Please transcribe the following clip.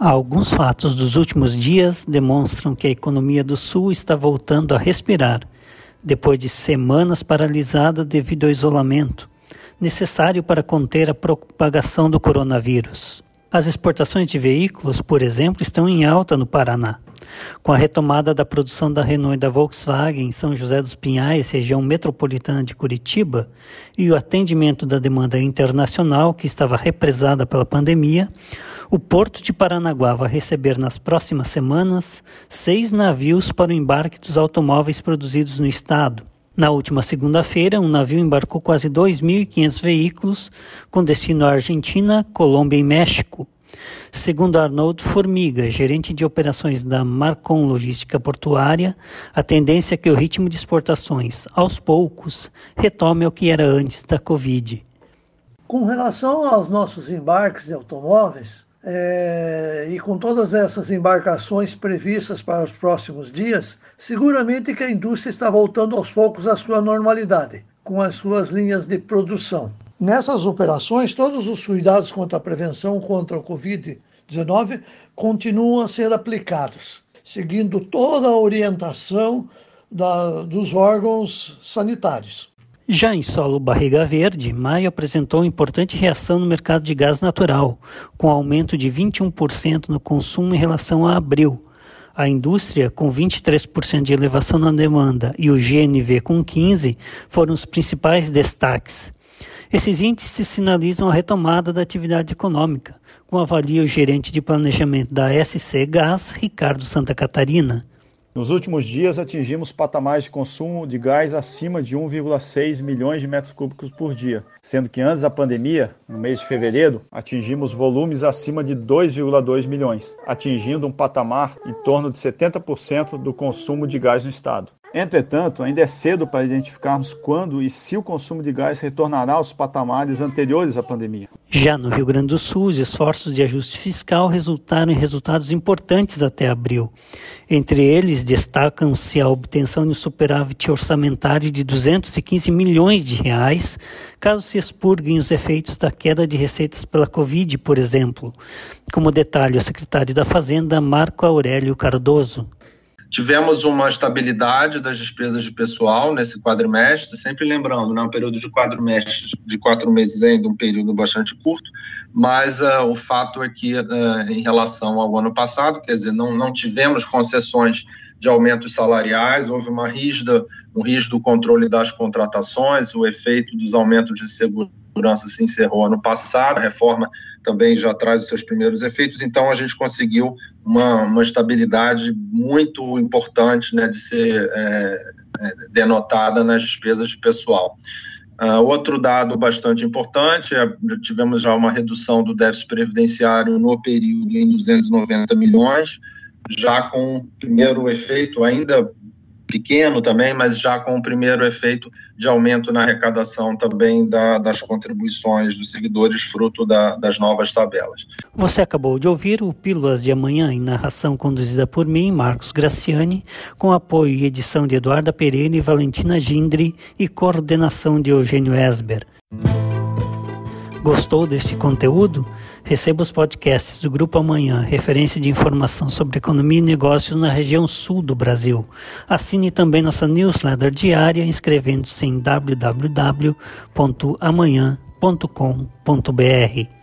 Alguns fatos dos últimos dias demonstram que a economia do Sul está voltando a respirar, depois de semanas paralisada devido ao isolamento, necessário para conter a propagação do coronavírus. As exportações de veículos, por exemplo, estão em alta no Paraná. Com a retomada da produção da Renault e da Volkswagen em São José dos Pinhais, região metropolitana de Curitiba, e o atendimento da demanda internacional que estava represada pela pandemia, o Porto de Paranaguá vai receber nas próximas semanas seis navios para o embarque dos automóveis produzidos no estado. Na última segunda-feira, um navio embarcou quase 2.500 veículos com destino à Argentina, Colômbia e México. Segundo Arnold Formiga, gerente de operações da Marcon Logística Portuária, a tendência é que o ritmo de exportações, aos poucos, retome ao que era antes da Covid. Com relação aos nossos embarques de automóveis, é, e com todas essas embarcações previstas para os próximos dias, seguramente que a indústria está voltando aos poucos à sua normalidade, com as suas linhas de produção. Nessas operações, todos os cuidados quanto à prevenção contra o Covid-19 continuam a ser aplicados, seguindo toda a orientação da, dos órgãos sanitários. Já em solo barriga verde, maio apresentou importante reação no mercado de gás natural, com aumento de 21% no consumo em relação a abril. A indústria, com 23% de elevação na demanda, e o GNV, com 15%, foram os principais destaques. Esses índices sinalizam a retomada da atividade econômica, como avalia o gerente de planejamento da SC Gás, Ricardo Santa Catarina. Nos últimos dias, atingimos patamares de consumo de gás acima de 1,6 milhões de metros cúbicos por dia, sendo que antes da pandemia, no mês de fevereiro, atingimos volumes acima de 2,2 milhões, atingindo um patamar em torno de 70% do consumo de gás no estado. Entretanto, ainda é cedo para identificarmos quando e se o consumo de gás retornará aos patamares anteriores à pandemia. Já no Rio Grande do Sul, os esforços de ajuste fiscal resultaram em resultados importantes até abril. Entre eles, destacam-se a obtenção de um superávit orçamentário de 215 milhões de reais, caso se expurguem os efeitos da queda de receitas pela Covid, por exemplo. Como detalhe, o secretário da Fazenda, Marco Aurélio Cardoso. Tivemos uma estabilidade das despesas de pessoal nesse quadrimestre, sempre lembrando, né, um período de quadrimestre de quatro meses ainda, um período bastante curto, mas uh, o fato é que, uh, em relação ao ano passado, quer dizer, não, não tivemos concessões de aumentos salariais, houve uma rígida, um rígido controle das contratações, o efeito dos aumentos de segurança se encerrou ano passado, a reforma também já traz os seus primeiros efeitos, então a gente conseguiu uma, uma estabilidade muito importante né, de ser é, é, denotada nas despesas de pessoal. Uh, outro dado bastante importante, é, tivemos já uma redução do déficit previdenciário no período em 290 milhões, já com o primeiro efeito ainda pequeno também, mas já com o primeiro efeito de aumento na arrecadação também da, das contribuições dos seguidores, fruto da, das novas tabelas. Você acabou de ouvir o Pílulas de Amanhã, em narração conduzida por mim, Marcos Graciani, com apoio e edição de Eduarda Pereira e Valentina Gindri e coordenação de Eugênio Esber. Gostou deste conteúdo? Receba os podcasts do Grupo Amanhã, referência de informação sobre economia e negócios na região sul do Brasil. Assine também nossa newsletter diária inscrevendo-se em www.amanhã.com.br.